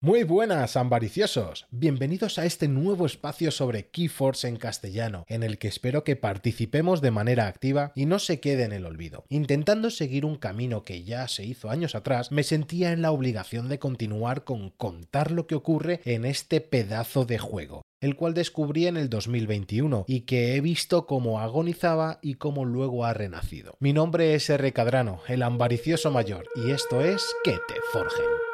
Muy buenas, ambariciosos. Bienvenidos a este nuevo espacio sobre Keyforce en castellano, en el que espero que participemos de manera activa y no se quede en el olvido. Intentando seguir un camino que ya se hizo años atrás, me sentía en la obligación de continuar con contar lo que ocurre en este pedazo de juego el cual descubrí en el 2021 y que he visto cómo agonizaba y cómo luego ha renacido. Mi nombre es R. Cadrano, el ambaricioso mayor, y esto es Que te forjen.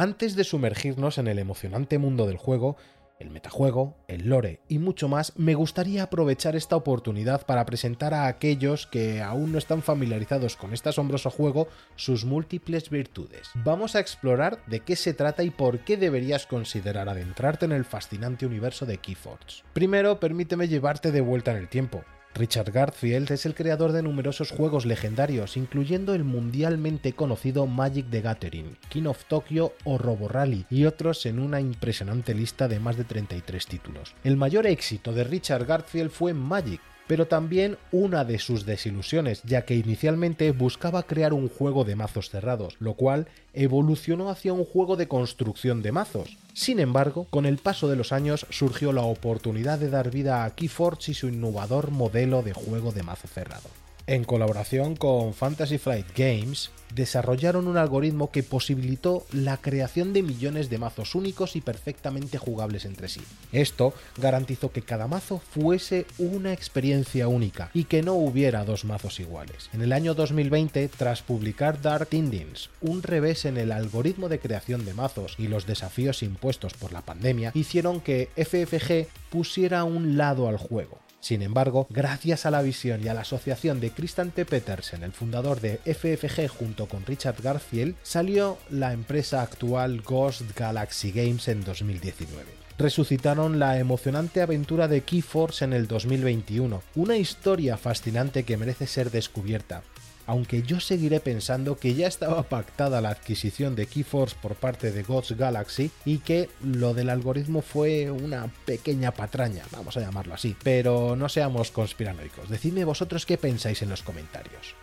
Antes de sumergirnos en el emocionante mundo del juego, el metajuego, el lore y mucho más, me gustaría aprovechar esta oportunidad para presentar a aquellos que aún no están familiarizados con este asombroso juego sus múltiples virtudes. Vamos a explorar de qué se trata y por qué deberías considerar adentrarte en el fascinante universo de Keyforge. Primero, permíteme llevarte de vuelta en el tiempo. Richard Garfield es el creador de numerosos juegos legendarios, incluyendo el mundialmente conocido Magic the Gathering, King of Tokyo o Robo Rally, y otros en una impresionante lista de más de 33 títulos. El mayor éxito de Richard Garfield fue Magic, pero también una de sus desilusiones, ya que inicialmente buscaba crear un juego de mazos cerrados, lo cual evolucionó hacia un juego de construcción de mazos. Sin embargo, con el paso de los años surgió la oportunidad de dar vida a Keyforge y su innovador modelo de juego de mazo cerrado. En colaboración con Fantasy Flight Games, desarrollaron un algoritmo que posibilitó la creación de millones de mazos únicos y perfectamente jugables entre sí. Esto garantizó que cada mazo fuese una experiencia única y que no hubiera dos mazos iguales. En el año 2020, tras publicar Dark Endings, un revés en el algoritmo de creación de mazos y los desafíos impuestos por la pandemia, hicieron que FFG pusiera un lado al juego sin embargo, gracias a la visión y a la asociación de Christian T. Petersen, el fundador de FFG junto con Richard Garfield, salió la empresa actual Ghost Galaxy Games en 2019 resucitaron la emocionante aventura de Keyforce en el 2021, una historia fascinante que merece ser descubierta, aunque yo seguiré pensando que ya estaba pactada la adquisición de Keyforce por parte de Gods Galaxy y que lo del algoritmo fue una pequeña patraña, vamos a llamarlo así. Pero no seamos conspiranoicos, decidme vosotros qué pensáis en los comentarios.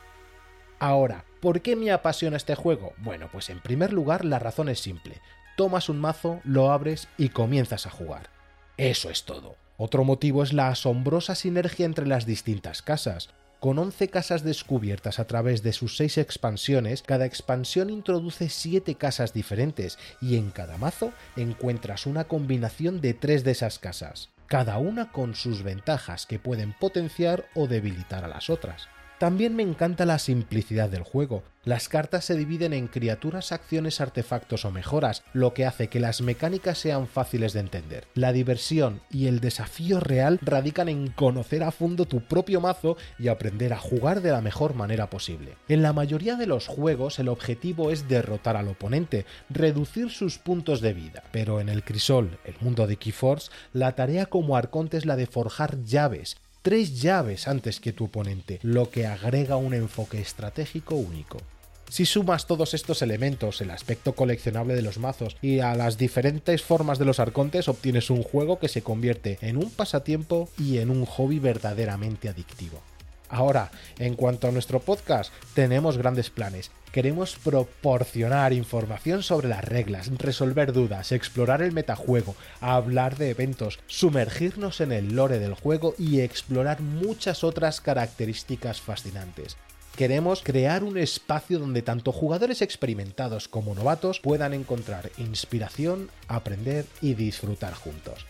Ahora, ¿por qué me apasiona este juego? Bueno, pues en primer lugar la razón es simple. Tomas un mazo, lo abres y comienzas a jugar. Eso es todo. Otro motivo es la asombrosa sinergia entre las distintas casas. Con 11 casas descubiertas a través de sus 6 expansiones, cada expansión introduce 7 casas diferentes y en cada mazo encuentras una combinación de 3 de esas casas, cada una con sus ventajas que pueden potenciar o debilitar a las otras. También me encanta la simplicidad del juego. Las cartas se dividen en criaturas, acciones, artefactos o mejoras, lo que hace que las mecánicas sean fáciles de entender. La diversión y el desafío real radican en conocer a fondo tu propio mazo y aprender a jugar de la mejor manera posible. En la mayoría de los juegos el objetivo es derrotar al oponente, reducir sus puntos de vida, pero en el Crisol, el mundo de Keyforce, la tarea como arconte es la de forjar llaves, tres llaves antes que tu oponente, lo que agrega un enfoque estratégico único. Si sumas todos estos elementos, el aspecto coleccionable de los mazos y a las diferentes formas de los arcontes, obtienes un juego que se convierte en un pasatiempo y en un hobby verdaderamente adictivo. Ahora, en cuanto a nuestro podcast, tenemos grandes planes. Queremos proporcionar información sobre las reglas, resolver dudas, explorar el metajuego, hablar de eventos, sumergirnos en el lore del juego y explorar muchas otras características fascinantes. Queremos crear un espacio donde tanto jugadores experimentados como novatos puedan encontrar inspiración, aprender y disfrutar juntos.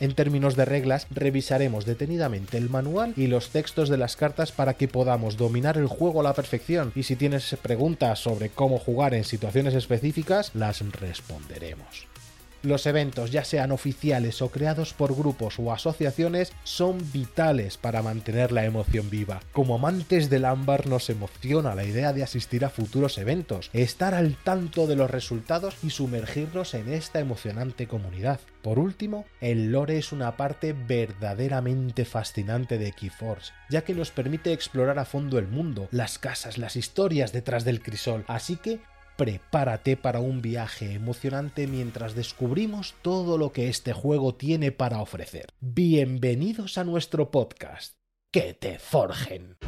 En términos de reglas, revisaremos detenidamente el manual y los textos de las cartas para que podamos dominar el juego a la perfección y si tienes preguntas sobre cómo jugar en situaciones específicas, las responderemos. Los eventos, ya sean oficiales o creados por grupos o asociaciones, son vitales para mantener la emoción viva. Como amantes del ámbar nos emociona la idea de asistir a futuros eventos, estar al tanto de los resultados y sumergirnos en esta emocionante comunidad. Por último, el lore es una parte verdaderamente fascinante de Keyforce, ya que nos permite explorar a fondo el mundo, las casas, las historias detrás del crisol, así que prepárate para un viaje emocionante mientras descubrimos todo lo que este juego tiene para ofrecer. Bienvenidos a nuestro podcast. Que te forjen.